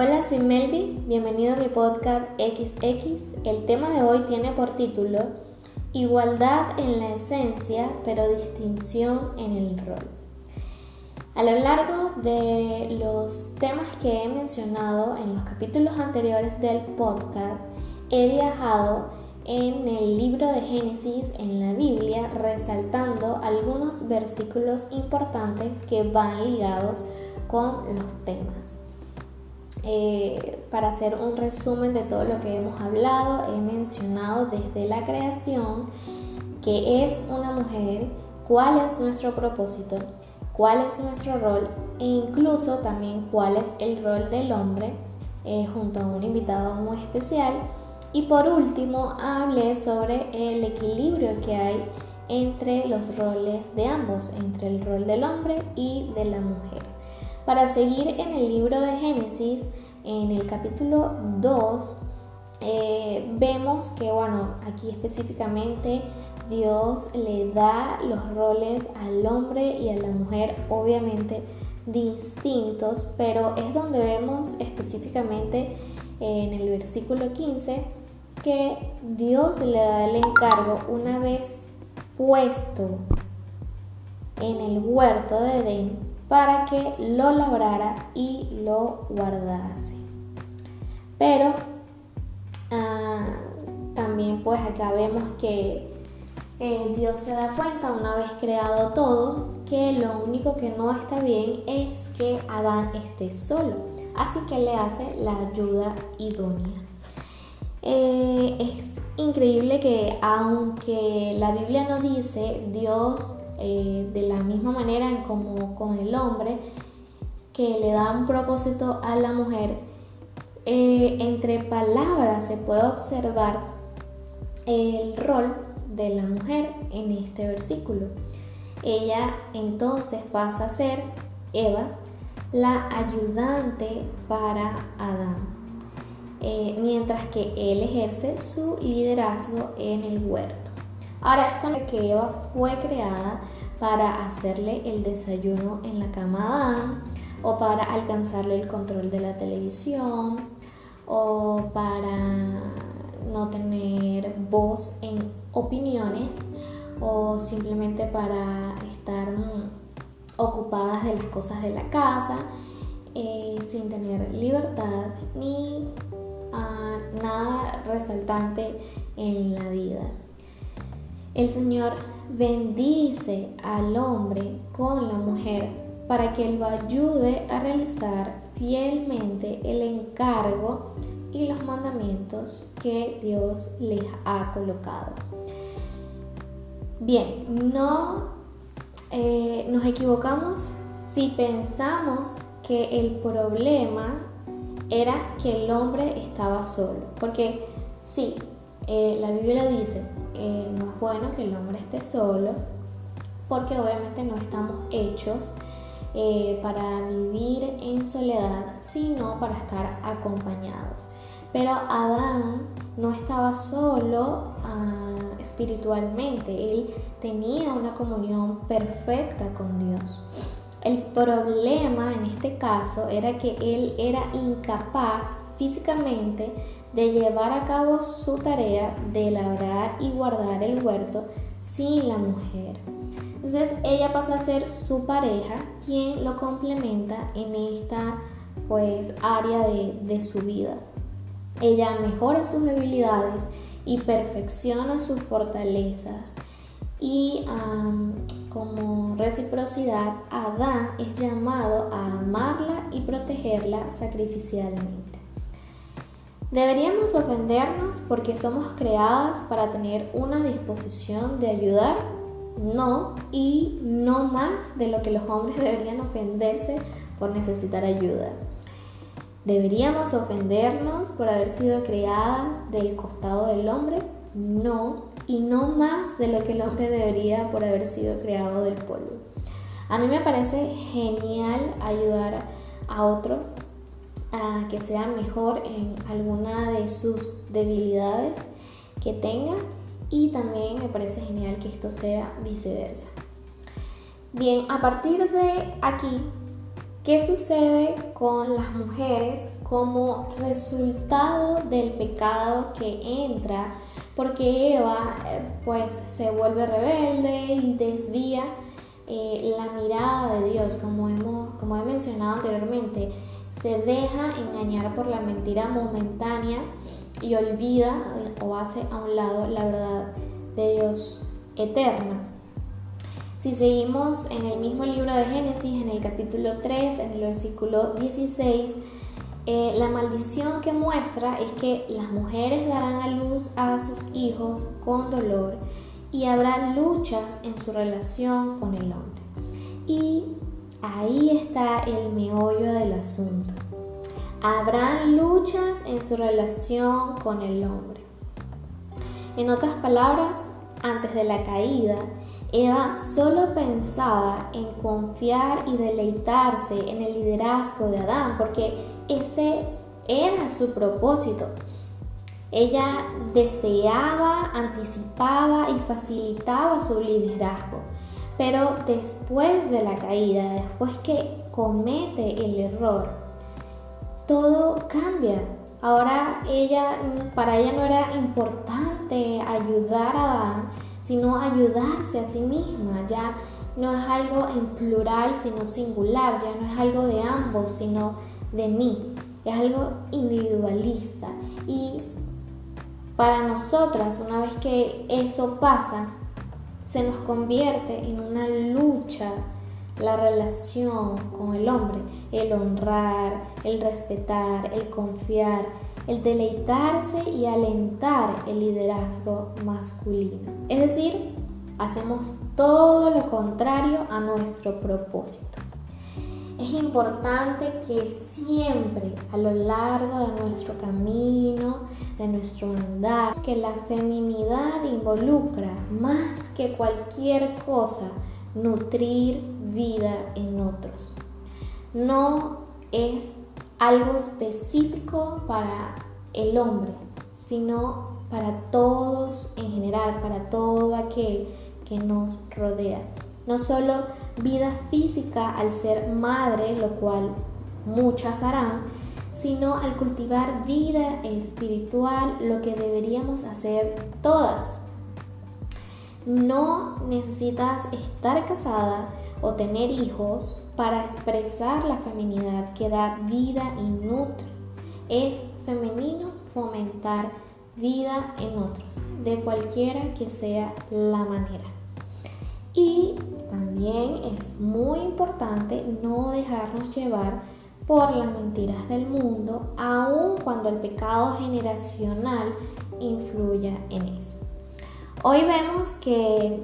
Hola, soy Melvi, bienvenido a mi podcast XX. El tema de hoy tiene por título Igualdad en la esencia, pero distinción en el rol. A lo largo de los temas que he mencionado en los capítulos anteriores del podcast, he viajado en el libro de Génesis en la Biblia, resaltando algunos versículos importantes que van ligados con los temas. Eh, para hacer un resumen de todo lo que hemos hablado, he mencionado desde la creación que es una mujer, cuál es nuestro propósito, cuál es nuestro rol e incluso también cuál es el rol del hombre eh, junto a un invitado muy especial. Y por último hablé sobre el equilibrio que hay entre los roles de ambos, entre el rol del hombre y de la mujer. Para seguir en el libro de Génesis, en el capítulo 2, eh, vemos que, bueno, aquí específicamente Dios le da los roles al hombre y a la mujer, obviamente distintos, pero es donde vemos específicamente en el versículo 15 que Dios le da el encargo una vez puesto en el huerto de Edén para que lo labrara y lo guardase. Pero ah, también pues acá vemos que eh, Dios se da cuenta una vez creado todo que lo único que no está bien es que Adán esté solo. Así que le hace la ayuda idónea. Eh, es increíble que aunque la Biblia no dice, Dios eh, de la misma manera como con el hombre, que le da un propósito a la mujer, eh, entre palabras se puede observar el rol de la mujer en este versículo. Ella entonces pasa a ser Eva, la ayudante para Adán, eh, mientras que él ejerce su liderazgo en el huerto. Ahora, esto es que Eva fue creada para hacerle el desayuno en la cama a o para alcanzarle el control de la televisión, o para no tener voz en opiniones, o simplemente para estar ocupadas de las cosas de la casa, eh, sin tener libertad ni ah, nada resaltante en la vida. El Señor bendice al hombre con la mujer para que él lo ayude a realizar fielmente el encargo y los mandamientos que Dios les ha colocado. Bien, no eh, nos equivocamos si pensamos que el problema era que el hombre estaba solo, porque sí, eh, la Biblia dice, bueno que el hombre esté solo, porque obviamente no estamos hechos eh, para vivir en soledad, sino para estar acompañados. Pero Adán no estaba solo ah, espiritualmente, él tenía una comunión perfecta con Dios. El problema en este caso era que él era incapaz físicamente de llevar a cabo su tarea de labrar y guardar el huerto sin la mujer. Entonces ella pasa a ser su pareja quien lo complementa en esta pues área de, su vida. Ella mejora sus debilidades y perfecciona sus fortalezas. Y como reciprocidad, Adán es llamado a amarla y protegerla sacrificialmente. ¿Deberíamos ofendernos porque somos creadas para tener una disposición de ayudar? No, y no más de lo que los hombres deberían ofenderse por necesitar ayuda. ¿Deberíamos ofendernos por haber sido creadas del costado del hombre? No, y no más de lo que el hombre debería por haber sido creado del polvo. A mí me parece genial ayudar a otro que sea mejor en alguna de sus debilidades que tenga y también me parece genial que esto sea viceversa. Bien, a partir de aquí, ¿Qué sucede con las mujeres como resultado del pecado que entra? Porque Eva eh, pues se vuelve rebelde y desvía eh, la mirada de Dios, como, hemos, como he mencionado anteriormente, se deja engañar por la mentira momentánea y olvida eh, o hace a un lado la verdad de Dios eterna. Si seguimos en el mismo libro de Génesis, en el capítulo 3, en el versículo 16, eh, la maldición que muestra es que las mujeres darán a luz a sus hijos con dolor y habrá luchas en su relación con el hombre. Y ahí está el meollo del asunto. Habrán luchas en su relación con el hombre. En otras palabras, antes de la caída, Eva solo pensaba en confiar y deleitarse en el liderazgo de Adán, porque ese era su propósito. Ella deseaba, anticipaba y facilitaba su liderazgo. Pero después de la caída, después que comete el error, todo cambia. Ahora ella, para ella no era importante ayudar a Adán, sino ayudarse a sí misma. Ya no es algo en plural, sino singular. Ya no es algo de ambos, sino de mí. Es algo individualista. Y para nosotras, una vez que eso pasa, se nos convierte en una lucha la relación con el hombre, el honrar, el respetar, el confiar, el deleitarse y alentar el liderazgo masculino. Es decir, hacemos todo lo contrario a nuestro propósito. Es importante que siempre a lo largo de nuestro camino, de nuestro andar, que la feminidad involucra más que cualquier cosa nutrir vida en otros. No es algo específico para el hombre, sino para todos en general, para todo aquel que nos rodea. No solo vida física al ser madre, lo cual muchas harán, sino al cultivar vida espiritual, lo que deberíamos hacer todas. No necesitas estar casada o tener hijos para expresar la feminidad que da vida y nutre. Es femenino fomentar vida en otros, de cualquiera que sea la manera. También es muy importante no dejarnos llevar por las mentiras del mundo, aun cuando el pecado generacional influya en eso. Hoy vemos que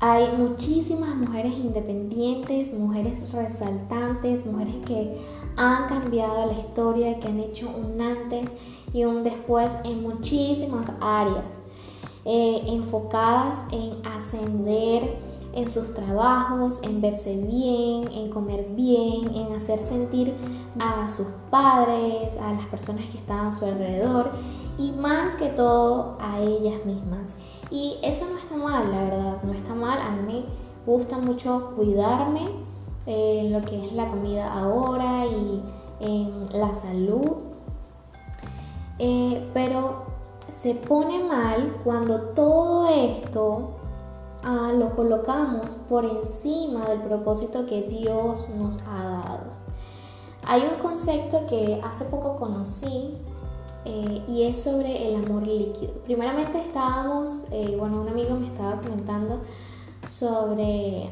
hay muchísimas mujeres independientes, mujeres resaltantes, mujeres que han cambiado la historia, que han hecho un antes y un después en muchísimas áreas. Eh, enfocadas en ascender en sus trabajos, en verse bien, en comer bien, en hacer sentir a sus padres, a las personas que están a su alrededor y más que todo a ellas mismas. Y eso no está mal, la verdad, no está mal. A mí me gusta mucho cuidarme en lo que es la comida ahora y en la salud. Eh, pero se pone mal cuando todo esto ah, lo colocamos por encima del propósito que Dios nos ha dado. Hay un concepto que hace poco conocí eh, y es sobre el amor líquido. Primeramente estábamos, eh, bueno, un amigo me estaba comentando sobre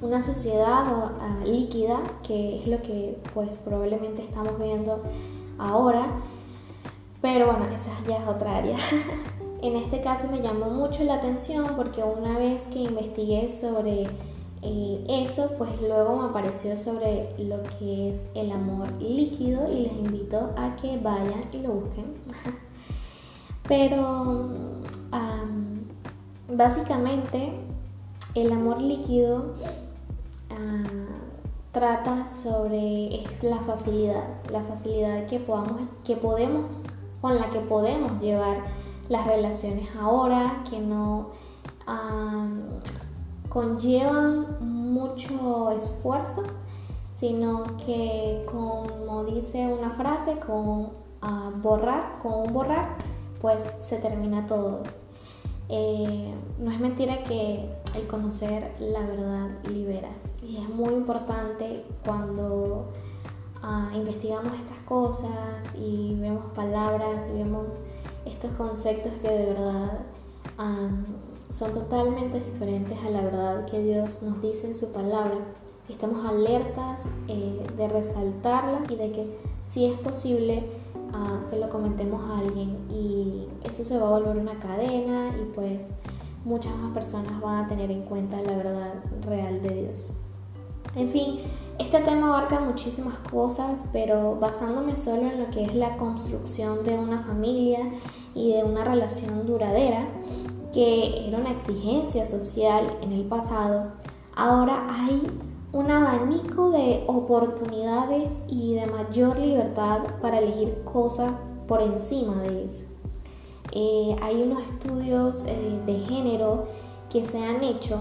una sociedad ah, líquida, que es lo que pues probablemente estamos viendo ahora pero bueno, esa ya es otra área. en este caso me llamó mucho la atención porque una vez que investigué sobre eh, eso, pues luego me apareció sobre lo que es el amor líquido y les invito a que vayan y lo busquen. Pero básicamente el amor líquido ah, trata sobre la facilidad, la facilidad que, podamos, que podemos con la que podemos llevar las relaciones ahora, que no conllevan mucho esfuerzo, sino que como dice una frase, con ah, borrar, con un borrar, pues se termina todo. Eh, no es mentira que el conocer la verdad libera y es muy importante cuando ah, investigamos estas cosas y vemos palabras y vemos estos conceptos que de verdad son totalmente diferentes a la verdad que Dios nos dice en su palabra. Estamos alertas eh, de resaltarla y de que si es posible ah, se lo comentemos a alguien y eso se va a volver una cadena y pues muchas más personas van a tener en cuenta la verdad real de Dios. En fin, este tema abarca muchísimas cosas, pero basándome solo en lo que es la construcción de una familia y de una relación duradera, que era una exigencia social en el pasado, ahora hay un abanico de oportunidades y de mayor libertad para elegir cosas por encima de eso. Eh, hay unos estudios eh, de género que se han hecho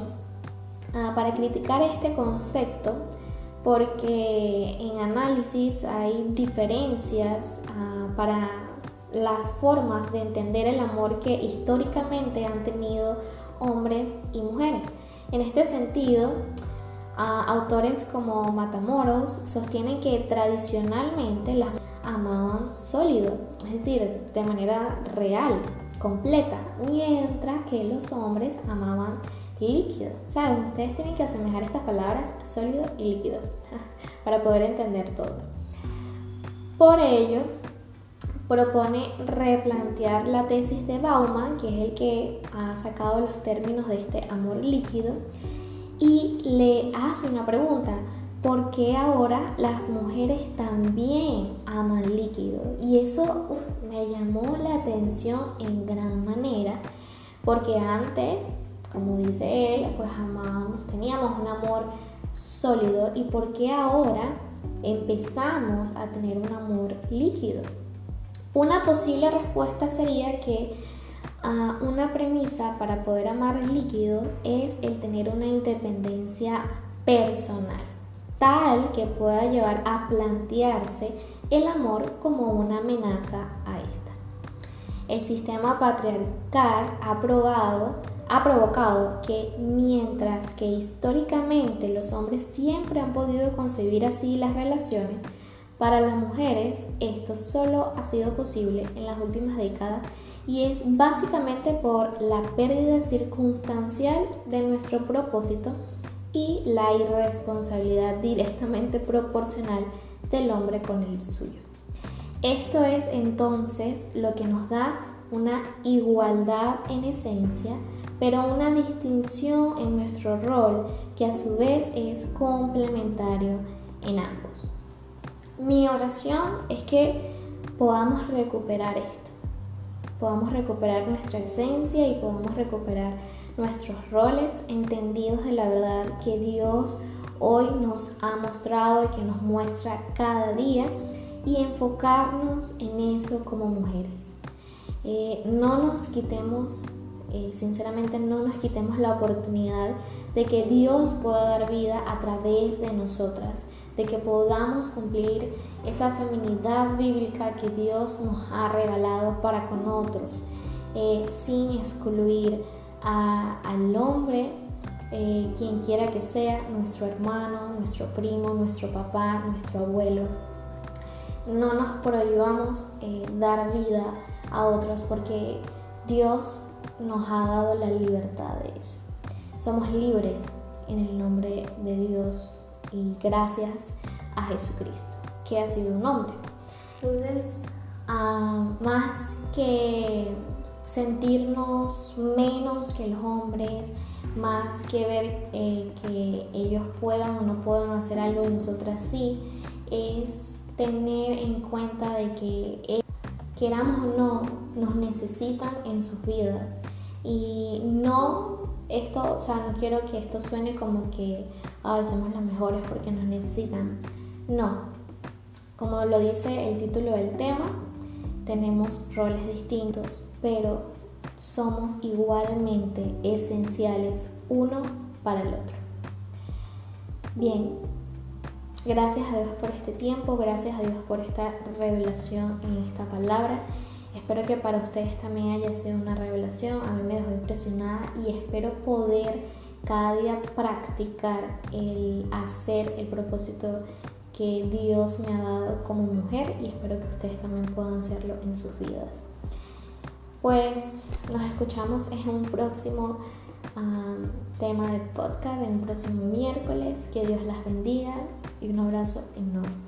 Ah, para criticar este concepto porque en análisis hay diferencias ah, para las formas de entender el amor que históricamente han tenido hombres y mujeres. En este sentido, ah, autores como Matamoros sostienen que tradicionalmente las amaban sólido, es decir, de manera real, completa, mientras que los hombres amaban líquido. ¿Sabes? Ustedes tienen que asemejar estas palabras sólido y líquido para poder entender todo. Por ello, propone replantear la tesis de Bauman, que es el que ha sacado los términos de este amor líquido, y le hace una pregunta. ¿Por qué ahora las mujeres también aman líquido? Y eso me llamó la atención en gran manera, porque antes como dice él, pues amábamos, teníamos un amor sólido y por qué ahora empezamos a tener un amor líquido. Una posible respuesta sería que ah, una premisa para poder amar líquido es el tener una independencia personal, tal que pueda llevar a plantearse el amor como una amenaza a esta. El sistema patriarcal ha probado ha provocado que mientras que históricamente los hombres siempre han podido concebir así las relaciones, para las mujeres esto solo ha sido posible en las últimas décadas y es básicamente por la pérdida circunstancial de nuestro propósito y la irresponsabilidad directamente proporcional del hombre con el suyo. Esto es entonces lo que nos da una igualdad en esencia pero una distinción en nuestro rol que a su vez es complementario en ambos. Mi oración es que podamos recuperar esto, podamos recuperar nuestra esencia y podamos recuperar nuestros roles entendidos de la verdad que Dios hoy nos ha mostrado y que nos muestra cada día y enfocarnos en eso como mujeres. Eh, no nos quitemos eh, sinceramente no nos quitemos la oportunidad de que Dios pueda dar vida a través de nosotras, de que podamos cumplir esa feminidad bíblica que Dios nos ha regalado para con otros, eh, sin excluir al hombre, eh, quien quiera que sea, nuestro hermano, nuestro primo, nuestro papá, nuestro abuelo. No nos prohibamos dar vida a otros porque Dios nos ha dado la libertad de eso. Somos libres en el nombre de Dios y gracias a Jesucristo, que ha sido un hombre. Entonces, ah, más que sentirnos menos que los hombres, más que ver eh, que ellos puedan o no puedan hacer algo y nosotras sí, es tener en cuenta de que queramos o no, nos necesitan en sus vidas. Y no, esto, o sea, no quiero que esto suene como que Ay, somos las mejores porque nos necesitan. No, como lo dice el título del tema, tenemos roles distintos, pero somos igualmente esenciales uno para el otro. Bien, Gracias a Dios por este tiempo, gracias a Dios por esta revelación en esta palabra. Espero que para ustedes también haya sido una revelación. A mí me dejó impresionada y espero poder cada día practicar el hacer el propósito que Dios me ha dado como mujer y espero que ustedes también puedan hacerlo en sus vidas. Pues nos escuchamos en un próximo tema de podcast, en un próximo miércoles. Que Dios las bendiga y un abrazo enorme.